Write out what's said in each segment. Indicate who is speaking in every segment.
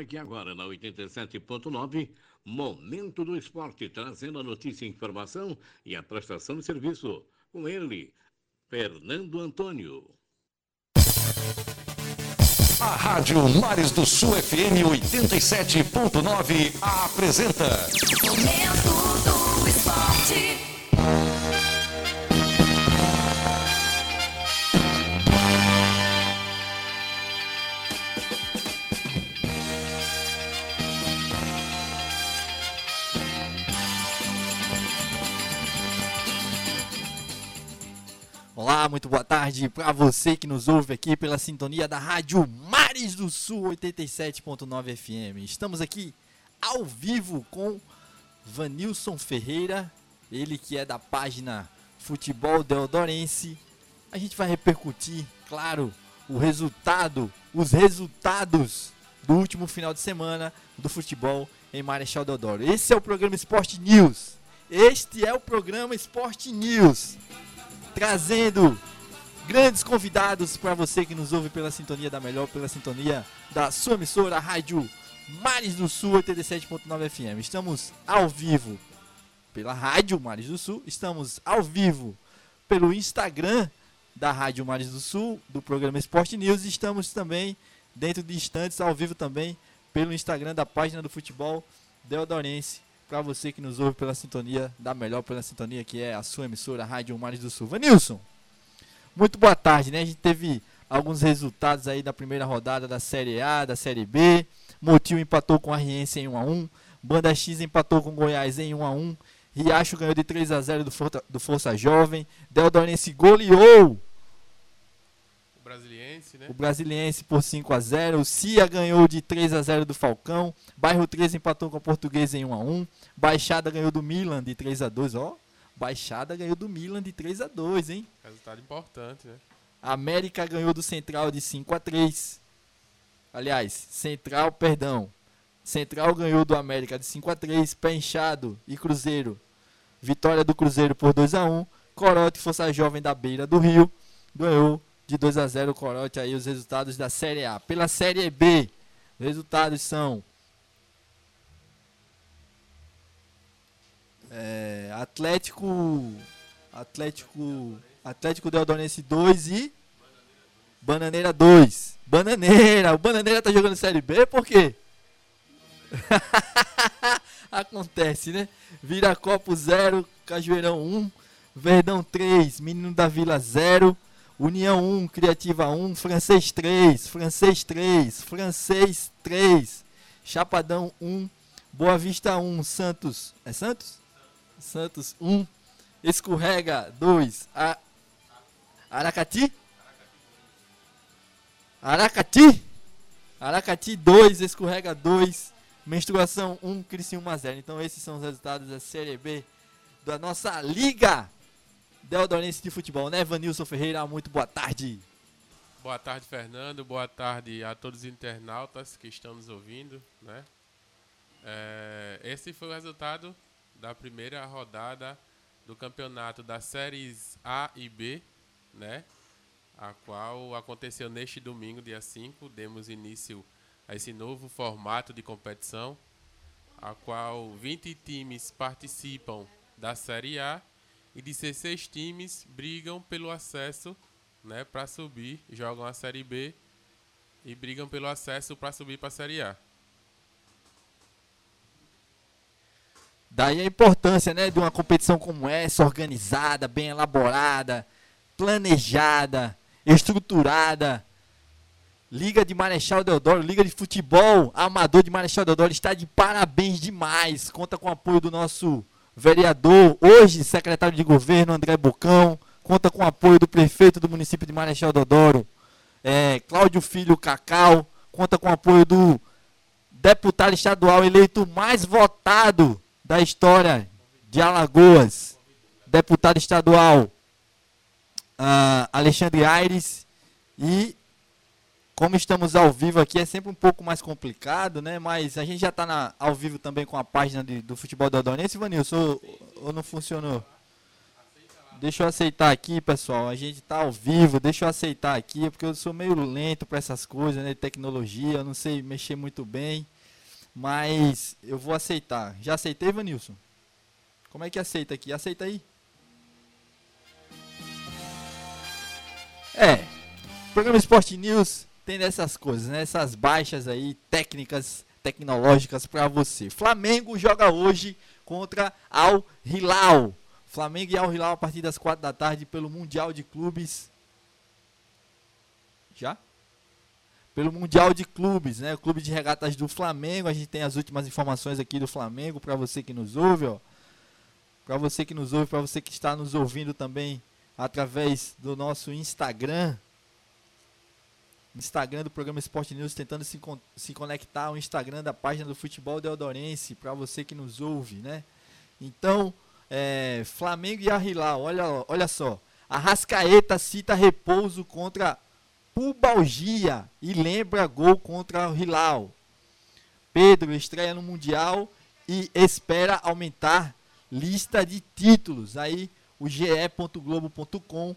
Speaker 1: Aqui agora na 87.9, Momento do Esporte, trazendo a notícia, informação e a prestação de serviço. Com ele, Fernando Antônio.
Speaker 2: A Rádio Mares do Sul FM 87.9 apresenta
Speaker 3: Momento do Esporte.
Speaker 4: Olá, muito boa tarde para você que nos ouve aqui pela sintonia da Rádio Mares do Sul 87.9 FM. Estamos aqui ao vivo com Vanilson Ferreira, ele que é da página Futebol Deodorense. A gente vai repercutir, claro, o resultado, os resultados do último final de semana do futebol em Marechal Deodoro. Esse é o programa Esporte News. Este é o programa Esporte News trazendo grandes convidados para você que nos ouve pela sintonia da melhor, pela sintonia da sua emissora, a Rádio Mares do Sul 87.9 FM. Estamos ao vivo pela Rádio Mares do Sul, estamos ao vivo pelo Instagram da Rádio Mares do Sul, do programa Esporte News, e estamos também dentro de instantes ao vivo também pelo Instagram da página do futebol Deodorense para você que nos ouve pela sintonia da melhor, pela sintonia que é a sua emissora Rádio Mares do Sul. Vanilson, muito boa tarde, né? A gente teve alguns resultados aí da primeira rodada da Série A, da Série B. Motil empatou com a Riense em 1 a 1, Banda X empatou com Goiás em 1 a 1. Riacho ganhou de 3 a 0 do do Força Jovem. Deodorense goleou
Speaker 5: Brasiliense, né?
Speaker 4: o Brasiliense por 5 a 0 O Cia ganhou de 3 a 0 do Falcão. Bairro 13 empatou com a Portuguesa em 1 a 1 Baixada ganhou do Milan de 3 a 2 Ó, Baixada ganhou do Milan de 3 a 2 hein?
Speaker 5: Resultado importante, né?
Speaker 4: América ganhou do Central de 5 a 3 Aliás, Central, perdão. Central ganhou do América de 5 a 3 Pé Inchado e Cruzeiro. Vitória do Cruzeiro por 2 a 1 Corote, Força Jovem da Beira do Rio, ganhou de 2 a 0 o Corote aí os resultados da Série A. Pela Série B, os resultados são é, Atlético Atlético Atlético Deodonense 2 e Bananeira 2. Bananeira, o Bananeira tá jogando Série B por quê? Acontece, né? Viracopo 0, Cajueirão 1, Verdão 3, Menino da Vila 0, União 1, Criativa 1, Francês 3, Francês 3, Francês 3, Chapadão 1, Boa Vista 1, Santos. É Santos? Santos 1, Escorrega 2, A... Aracati? Aracati? Aracati 2, Escorrega 2, Menstruação 1, Criciúma 0. Então esses são os resultados da Série B da nossa Liga Deodorense de Futebol, né, Vanilson Ferreira? Muito boa tarde.
Speaker 5: Boa tarde, Fernando. Boa tarde a todos os internautas que estão nos ouvindo, né? É, esse foi o resultado da primeira rodada do campeonato das séries A e B, né? A qual aconteceu neste domingo, dia 5. Demos início a esse novo formato de competição, a qual 20 times participam da Série A e 16 times brigam pelo acesso, né, para subir, jogam a Série B e brigam pelo acesso para subir para a Série A.
Speaker 4: Daí a importância, né, de uma competição como essa, organizada, bem elaborada, planejada, estruturada. Liga de Marechal Deodoro, Liga de Futebol Amador de Marechal Deodoro está de parabéns demais. Conta com o apoio do nosso vereador, hoje secretário de governo André Bucão. Conta com o apoio do prefeito do município de Marechal Deodoro, é, Cláudio Filho Cacau. Conta com o apoio do deputado estadual eleito mais votado da história de Alagoas, deputado estadual ah, Alexandre Aires. E como estamos ao vivo aqui, é sempre um pouco mais complicado, né? Mas a gente já está ao vivo também com a página de- do Futebol do Adonense, Vanilson, ou, ou não funcionou? Deixa eu aceitar aqui, pessoal. A gente tá ao vivo. Deixa eu aceitar aqui, porque eu sou meio lento para essas coisas, né? Tecnologia, eu não sei mexer muito bem. Mas eu vou aceitar. Já aceitei, Vanilson? Como é que aceita aqui? Aceita aí. É. Programa Esporte News tem coisas, né? Essas baixas aí, técnicas, tecnológicas para você. Flamengo joga hoje contra Al Hilal. Flamengo e Al Hilal a partir das 4 da tarde pelo Mundial de Clubes. Já? Pelo Mundial de Clubes, né? O Clube de Regatas do Flamengo. A gente tem as últimas informações aqui do Flamengo para você que nos ouve, ó. Para você que nos ouve, para você que está nos ouvindo também através do nosso Instagram. Instagram do programa Esporte News, tentando se, se conectar ao Instagram da página do Futebol Deodorense, para você que nos ouve, né? Então, é, Flamengo e Arrilau, olha, olha só. A Rascaeta cita repouso contra pubalgia e lembra gol contra o Hilal. Pedro estreia no Mundial e espera aumentar lista de títulos. Aí o ge.globo.com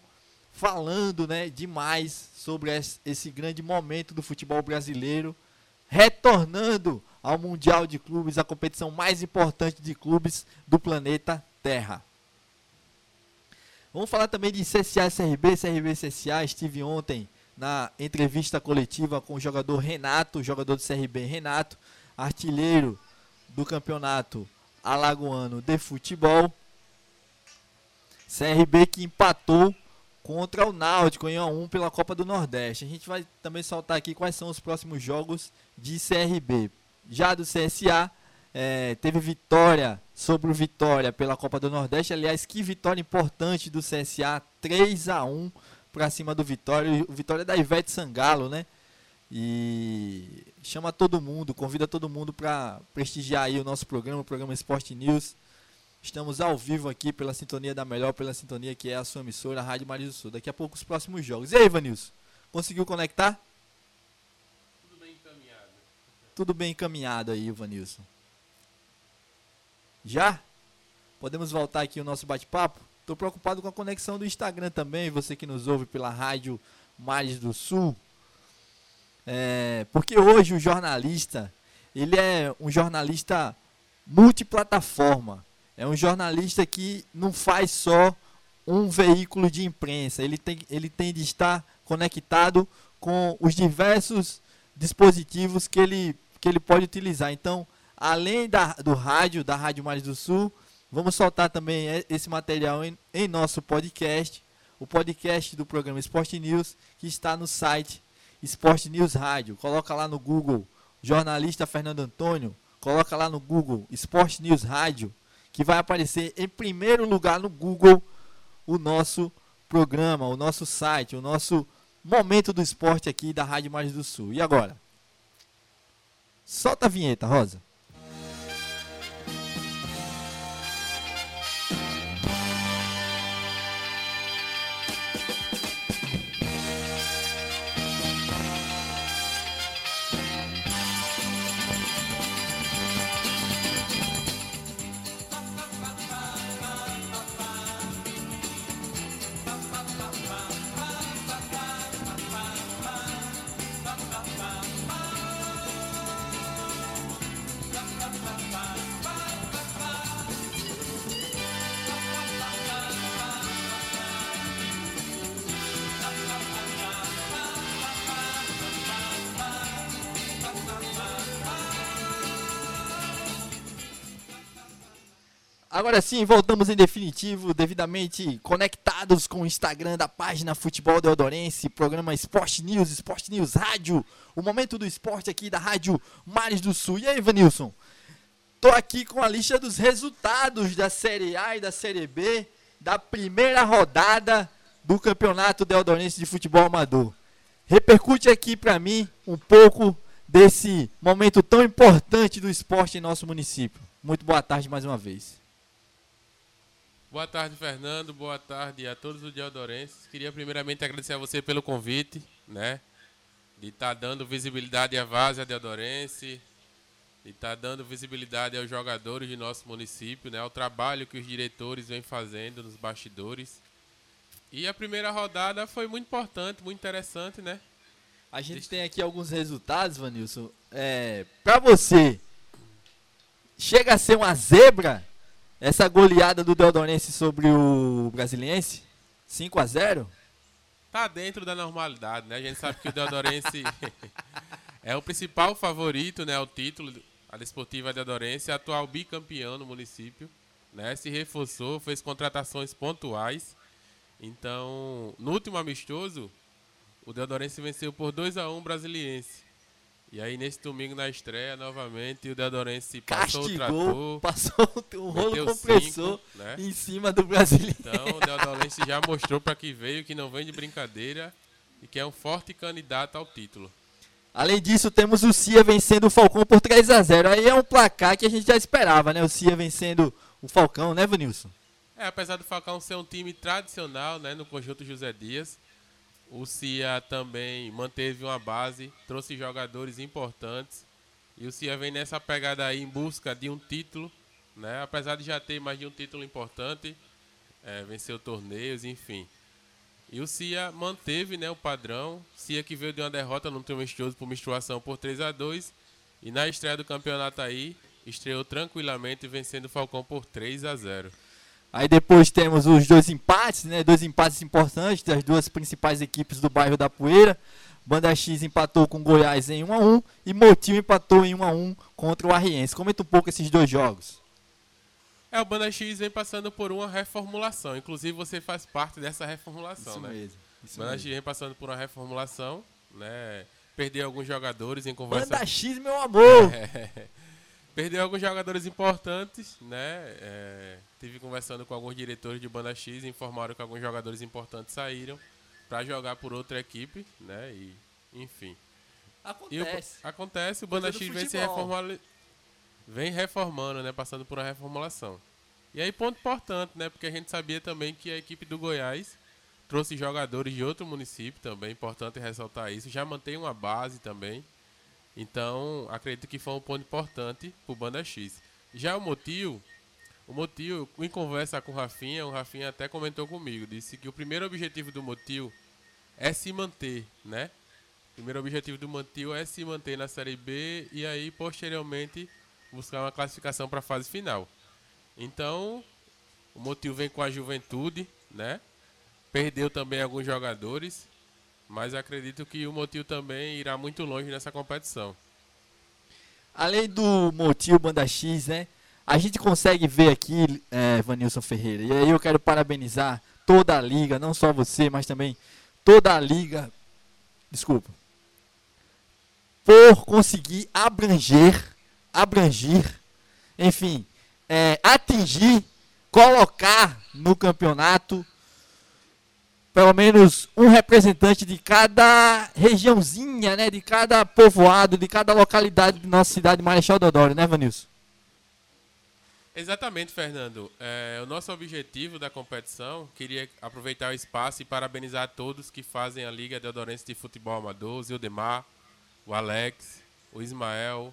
Speaker 4: falando, né, demais sobre esse grande momento do futebol brasileiro, retornando ao Mundial de Clubes, a competição mais importante de clubes do planeta Terra. Vamos falar também de CSA CRB, CRB CSA. Estive ontem na entrevista coletiva com o jogador Renato, jogador do CRB Renato, artilheiro do campeonato alagoano de futebol. CRB que empatou contra o Náutico em 1 a 1 pela Copa do Nordeste. A gente vai também soltar aqui quais são os próximos jogos de CRB. Já do CSA, é, teve vitória sobre o Vitória pela Copa do Nordeste. Aliás, que vitória importante do CSA, 3 a 1 para cima do Vitória. O Vitória da Ivete Sangalo, né? E chama todo mundo, convida todo mundo para prestigiar aí o nosso programa, o programa Esporte News. Estamos ao vivo aqui pela sintonia da melhor, pela sintonia que é a sua emissora, a Rádio Maria do Sul. Daqui a pouco os próximos jogos. E aí, Vanilson? Conseguiu conectar?
Speaker 5: Tudo bem encaminhado.
Speaker 4: Tudo bem encaminhado aí, Vanilson. Já? Podemos voltar aqui o nosso bate-papo? Estou preocupado com a conexão do Instagram também, você que nos ouve pela Rádio Mares do Sul. É, porque hoje o jornalista, ele é um jornalista multiplataforma. É um jornalista que não faz só um veículo de imprensa. Ele tem, ele tem de estar conectado com os diversos dispositivos que ele, que ele pode utilizar. Então, além da, do rádio, da Rádio Mares do Sul, vamos soltar também esse material em, em nosso podcast, o podcast do programa Esporte News, que está no site Esporte News Rádio. Coloca lá no Google, jornalista Fernando Antônio, coloca lá no Google Esporte News Rádio que vai aparecer em primeiro lugar no Google o nosso programa, o nosso site, o nosso momento do esporte aqui da Rádio Mais do Sul. E agora? Solta a vinheta, Rosa. Agora sim, voltamos em definitivo, devidamente conectados com o Instagram da página Futebol Deodorense, programa Esporte News, Esporte News Rádio, o momento do esporte aqui da Rádio Mares do Sul. E aí, Vanilson? Tô aqui com a lista dos resultados da Série A e da Série B da primeira rodada do Campeonato Deodorense de Futebol Amador. Repercute aqui para mim um pouco desse momento tão importante do esporte em nosso município. Muito boa tarde mais uma vez.
Speaker 5: Boa tarde, Fernando. Boa tarde a todos os deodorenses. Queria primeiramente agradecer a você pelo convite, né? De estar tá dando visibilidade à Várzea Deodorense, de estar tá dando visibilidade aos jogadores de nosso município, né? Ao trabalho que os diretores vêm fazendo nos bastidores. E a primeira rodada foi muito importante, muito interessante, né?
Speaker 4: A gente tem aqui alguns resultados, Vanilson. É, pra você, chega a ser uma zebra essa goleada do Deodorense sobre o Brasiliense? 5 a 0
Speaker 5: Tá dentro da normalidade, né? A gente sabe que o Deodorense é o principal favorito, né? ao título, a Desportiva Deodorense, atual bicampeão no município, né? Se reforçou, fez contratações pontuais. Então, no último amistoso, o Deodorense venceu por 2 a 1 o Brasiliense. E aí, nesse domingo, na estreia, novamente, o Deodorense passou o
Speaker 4: Castigou,
Speaker 5: trator.
Speaker 4: passou o rolo compressor
Speaker 5: cinco, né?
Speaker 4: em cima do brasileiro.
Speaker 5: Então, o Deodorense já mostrou para que veio, que não vem de brincadeira e que é um forte candidato ao título.
Speaker 4: Além disso, temos o Cia vencendo o Falcão por 3 a 0 Aí é um placar que a gente já esperava, né? O Cia vencendo o Falcão, né, Vanilson?
Speaker 5: É, apesar do Falcão ser um time tradicional, né, no conjunto José Dias, o Cia também manteve uma base, trouxe jogadores importantes. E o Cia vem nessa pegada aí em busca de um título, né? Apesar de já ter mais de um título importante, é, venceu torneios, enfim. E o Cia manteve né, o padrão. Cia que veio de uma derrota no último amistoso por menstruação por 3 a 2 E na estreia do campeonato aí, estreou tranquilamente vencendo o Falcão por 3 a 0
Speaker 4: Aí depois temos os dois empates, né? Dois empates importantes das duas principais equipes do bairro da Poeira. Banda X empatou com Goiás em 1 a 1 e Motil empatou em 1 a 1 contra o Arriense. Comenta um pouco esses dois jogos.
Speaker 5: É, o Banda X vem passando por uma reformulação. Inclusive, você faz parte dessa reformulação, né?
Speaker 4: mesmo. Isso
Speaker 5: Banda
Speaker 4: mesmo.
Speaker 5: X vem passando por uma reformulação, né? Perdeu alguns jogadores em conversa.
Speaker 4: Banda X, meu amor!
Speaker 5: Perdeu alguns jogadores importantes, né? É, tive conversando com alguns diretores de Banda X, informaram que alguns jogadores importantes saíram para jogar por outra equipe, né? E, enfim. E o-
Speaker 4: Acontece.
Speaker 5: acontece, o Banda X vem se reformando, vem reformando, né? Passando por uma reformulação. E aí, ponto importante, né? Porque a gente sabia também que a equipe do Goiás trouxe jogadores de outro município também, importante ressaltar isso. Já mantém uma base também. Então, acredito que foi um ponto importante pro Banda X. Já o Motil, o Motil, em conversa com o Rafinha, o Rafinha até comentou comigo, disse que o primeiro objetivo do Motil é se manter, né? O primeiro objetivo do Motil é se manter na Série B e aí, posteriormente, buscar uma classificação para a fase final. Então, o Motil vem com a juventude, né? Perdeu também alguns jogadores, mas acredito que o Motil também irá muito longe nessa competição.
Speaker 4: Além do Motil Banda X, né? A gente consegue ver aqui, é, Vanilson Ferreira, e aí eu quero parabenizar toda a liga, não só você, mas também toda a liga, desculpa, por conseguir abranger, abrangir, enfim, é, atingir, colocar no campeonato pelo menos um representante de cada regiãozinha, né? De cada povoado, de cada localidade de nossa cidade de Marechal Deodoro, né, Vanilson?
Speaker 5: Exatamente, Fernando. É, o nosso objetivo da competição, queria aproveitar o espaço e parabenizar todos que fazem a Liga Deodorense de Futebol Amador, o Zildemar, o Alex, o Ismael,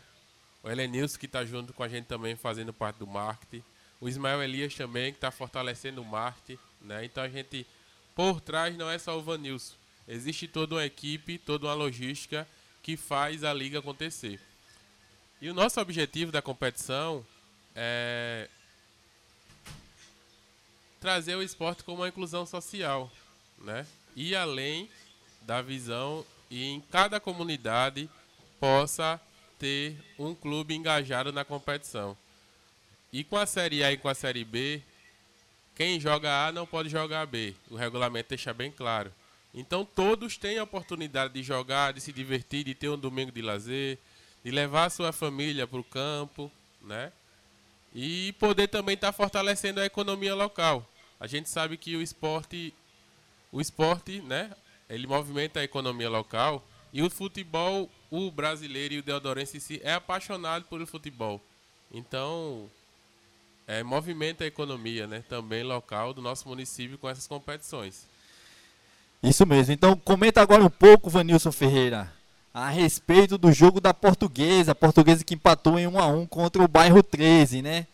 Speaker 5: o Helenilson, que está junto com a gente também fazendo parte do marketing, o Ismael Elias também, que está fortalecendo o marketing. Né? Então a gente, por trás, não é só o Vanilson. Existe toda uma equipe, toda uma logística que faz a liga acontecer. E o nosso objetivo da competição é trazer o esporte como uma inclusão social, né? E além da visão e em cada comunidade possa ter um clube engajado na competição. E com a Série A e com a Série B, quem joga A não pode jogar B. O regulamento deixa bem claro. Então todos têm a oportunidade de jogar, de se divertir, de ter um domingo de lazer, de levar a sua família para o campo, né? E poder também estar fortalecendo a economia local. A gente sabe que o esporte, o esporte, né? Ele movimenta a economia local e o futebol, o brasileiro e o deodorense si é apaixonado por o futebol. Então, é, movimenta a economia, né? Também local do nosso município com essas competições.
Speaker 4: Isso mesmo. Então comenta agora um pouco, Vanilson Ferreira, a respeito do jogo da Portuguesa, a Portuguesa que empatou em 1 a 1 contra o bairro 13, né?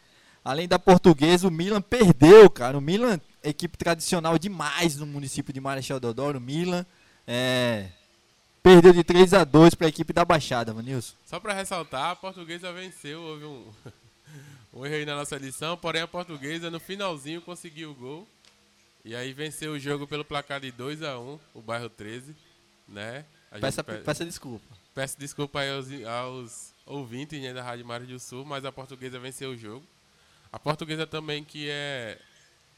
Speaker 4: Além da Portuguesa, o Milan perdeu, cara. O Milan equipe tradicional demais no município de Marechal Deodoro, Milan. É, perdeu de 3 a 2 para a equipe da Baixada, Vanilson.
Speaker 5: Só para ressaltar, a portuguesa venceu, houve um, um erro aí na nossa edição, porém a portuguesa no finalzinho conseguiu o gol. E aí venceu o jogo pelo placar de 2 a 1 o bairro 13, né?
Speaker 4: Peça,
Speaker 5: pe-
Speaker 4: peça desculpa.
Speaker 5: Peço desculpa aí aos, aos ouvintes né, da Rádio Mário do Sul, mas a portuguesa venceu o jogo. A portuguesa também que é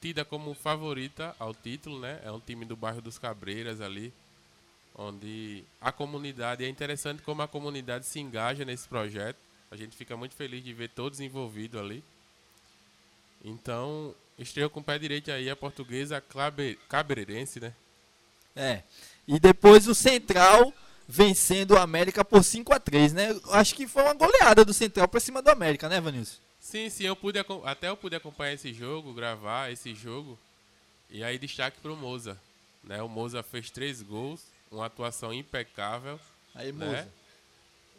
Speaker 5: tida como favorita ao título, né? É um time do bairro dos Cabreiras ali, onde a comunidade, é interessante como a comunidade se engaja nesse projeto. A gente fica muito feliz de ver todos envolvidos ali. Então, estreou com o pé direito aí a portuguesa cabreirense, né?
Speaker 4: É. E depois o Central vencendo o América por 5 a 3 né? Acho que foi uma goleada do Central pra cima do América, né, Vanilson?
Speaker 5: Sim, sim, eu pude até eu pude acompanhar esse jogo, gravar esse jogo. E aí destaque pro Moza, né? O Moza fez três gols, uma atuação impecável,
Speaker 4: Aí,
Speaker 5: né?
Speaker 4: moça.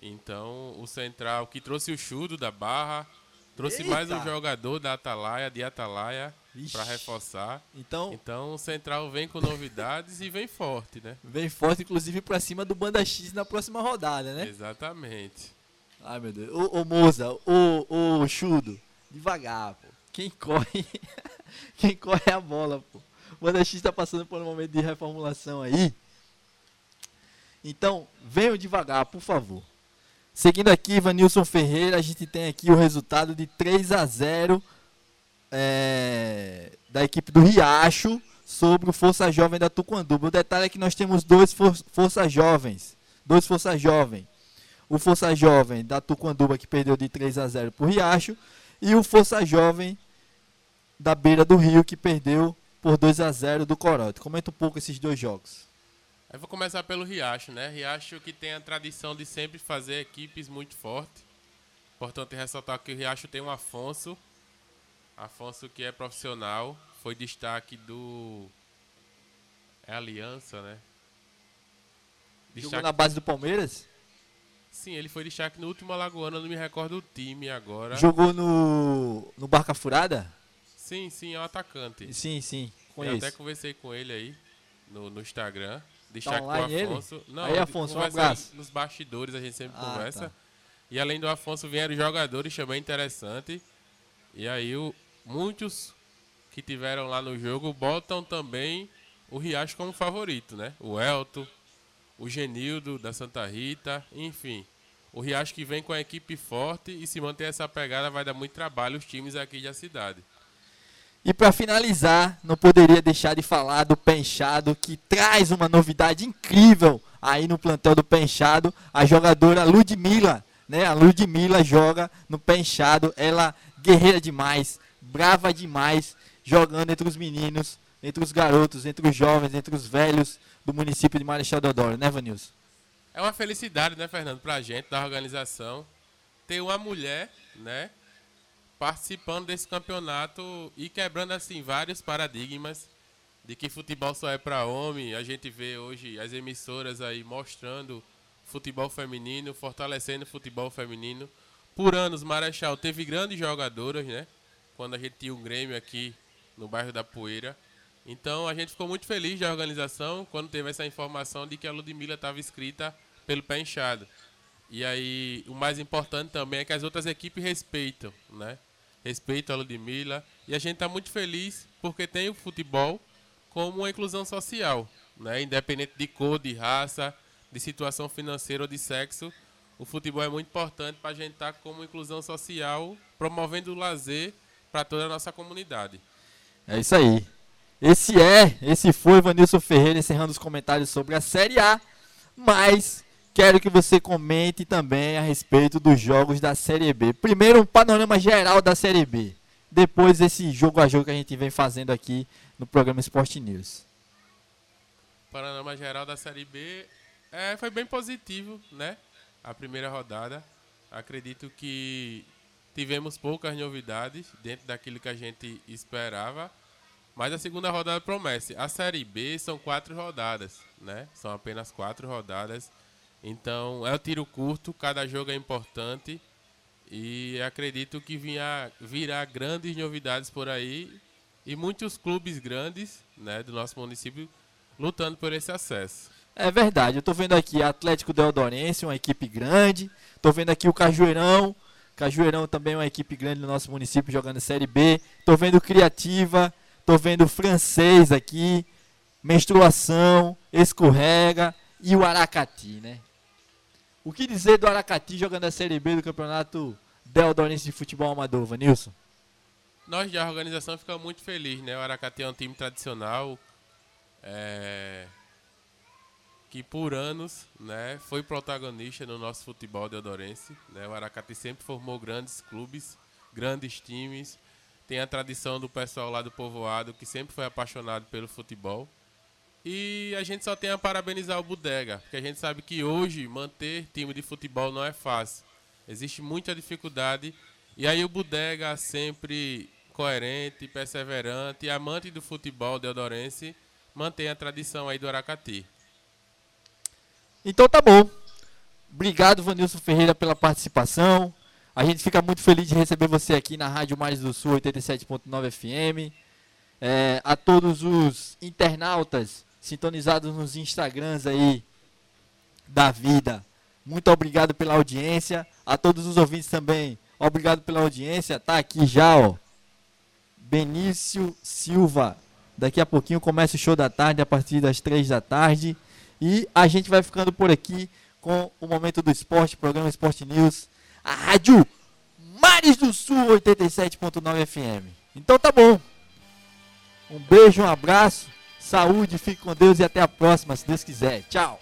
Speaker 5: Então, o central que trouxe o Chudo da Barra, trouxe
Speaker 4: Eita!
Speaker 5: mais um jogador da Atalaia, de Atalaia, para reforçar.
Speaker 4: Então,
Speaker 5: Então, o central vem com novidades e vem forte, né?
Speaker 4: vem forte, inclusive, pra cima do Banda X na próxima rodada, né?
Speaker 5: Exatamente.
Speaker 4: Ai, meu Deus. Ô, ô Moza, ô, ô, Chudo, devagar, pô. Quem corre, quem corre é a bola, pô. O Banda X tá passando por um momento de reformulação aí. Então, venham devagar, por favor. Seguindo aqui, Vanilson Ferreira, a gente tem aqui o resultado de 3 a 0 é, da equipe do Riacho sobre o Força Jovem da Tucanduba. O detalhe é que nós temos dois for Força Jovens. Dois Força Jovem. O Força Jovem da Tucanduba que perdeu de 3 a 0 por Riacho. E o Força Jovem da Beira do Rio que perdeu por 2 a 0 do Corote. Comenta um pouco esses dois jogos.
Speaker 5: Eu vou começar pelo Riacho, né? Riacho que tem a tradição de sempre fazer equipes muito fortes. Importante ressaltar que o Riacho tem um Afonso. Afonso que é profissional. Foi destaque do. É Aliança, né?
Speaker 4: Jogou
Speaker 5: Destaque...
Speaker 4: na base do Palmeiras?
Speaker 5: Sim, ele foi destaque no último Alagoano, eu não me recordo o time agora.
Speaker 4: Jogou no, no Barca Furada?
Speaker 5: Sim, sim, é um atacante.
Speaker 4: Sim, sim.
Speaker 5: Eu
Speaker 4: Conheço.
Speaker 5: até conversei com ele aí no, no Instagram. Destaque
Speaker 4: online
Speaker 5: pro
Speaker 4: ele?
Speaker 5: Afonso. Não,
Speaker 4: Aí, Afonso, um abraço.
Speaker 5: Nos bastidores a gente sempre
Speaker 4: Ah,
Speaker 5: conversa.
Speaker 4: tá.
Speaker 5: E além do Afonso vieram jogadores também interessantes. E aí o, muitos que tiveram lá no jogo botam também o Riacho como favorito, né? O Elton, o Genildo da Santa Rita, enfim. O Riacho que vem com a equipe forte e se manter essa pegada vai dar muito trabalho os times aqui da cidade.
Speaker 4: E para finalizar, não poderia deixar de falar do Pé que traz uma novidade incrível aí no plantel do Pé a jogadora Ludmilla, né? A Ludmilla joga no Pé ela guerreira demais, brava demais, jogando entre os meninos, entre os garotos, entre os jovens, entre os velhos do município de Marechal Deodoro, né, Vanilson?
Speaker 5: É uma felicidade, né, Fernando, pra gente, da organização, ter uma mulher, né, participando desse campeonato e quebrando, assim, vários paradigmas de que futebol só é pra homem. A gente vê hoje as emissoras aí mostrando futebol feminino, fortalecendo o futebol feminino. Por anos, Marechal teve grandes jogadoras, né, quando a gente tinha um Grêmio aqui no bairro da Poeira. Então a gente ficou muito feliz da organização quando teve essa informação de que a Ludmilla estava inscrita pelo pé inchado. E aí o mais importante também é que as outras equipes respeitam, né? Respeitam a Ludmilla. E a gente está muito feliz porque tem o futebol como uma inclusão social, né? Independente de cor, de raça, de situação financeira ou de sexo, o futebol é muito importante para a gente estar como inclusão social, promovendo o lazer para toda a nossa comunidade.
Speaker 4: É isso aí. Esse é, esse foi Vanilson Ferreira encerrando os comentários sobre a Série A. Mas quero que você comente também a respeito dos jogos da Série B. Primeiro um panorama geral da Série B. Depois esse jogo a jogo que a gente vem fazendo aqui no programa Sport News.
Speaker 5: panorama geral da Série B é, foi bem positivo, né? A primeira rodada. Acredito que tivemos poucas novidades dentro daquilo que a gente esperava. Mas a segunda rodada promete. A Série B são quatro rodadas, né? São apenas quatro rodadas. Então é o tiro curto, cada jogo é importante. E acredito que vinha, virá grandes novidades por aí. e muitos clubes grandes né, do nosso município lutando por esse acesso.
Speaker 4: É verdade, eu tô vendo aqui Atlético Deodorense, uma equipe grande. Tô vendo aqui o Cajueirão. Cajueirão também é uma equipe grande no nosso município jogando Série B. Tô vendo Criativa. Tô vendo Francês aqui. Menstruação, Escorrega e o Aracati, né? O que dizer do Aracati jogando a Série B do Campeonato Deodorense de Futebol Amador, Vanilson?
Speaker 5: Nós da organização ficamos muito felizes, né? O Aracati é um time tradicional, é, que por anos né, foi protagonista no nosso futebol deodorense. Né? O Aracati sempre formou grandes clubes, grandes times. Tem a tradição do pessoal lá do povoado que sempre foi apaixonado pelo futebol. E a gente só tem a parabenizar o Bodega, porque a gente sabe que hoje manter time de futebol não é fácil. Existe muita dificuldade. E aí o Bodega, sempre coerente, perseverante amante do futebol deodorense, mantém a tradição aí do Aracati.
Speaker 4: Então tá bom. Obrigado, Vanilson Ferreira, pela participação. A gente fica muito feliz de receber você aqui na Rádio Mais do Sul 87.9 FM. É, a todos os internautas sintonizados nos Instagrams aí da vida. Muito obrigado pela audiência. A todos os ouvintes também, obrigado pela audiência. Tá aqui já, ó. Benício Silva. Daqui a pouquinho começa o show da tarde, a partir das três da tarde. E a gente vai ficando por aqui com o Momento do Esporte, programa Esporte News, a Rádio Mares do Sul 87.9 FM. Então tá bom. Um beijo, um abraço, saúde, fique com Deus e até a próxima, se Deus quiser. Tchau.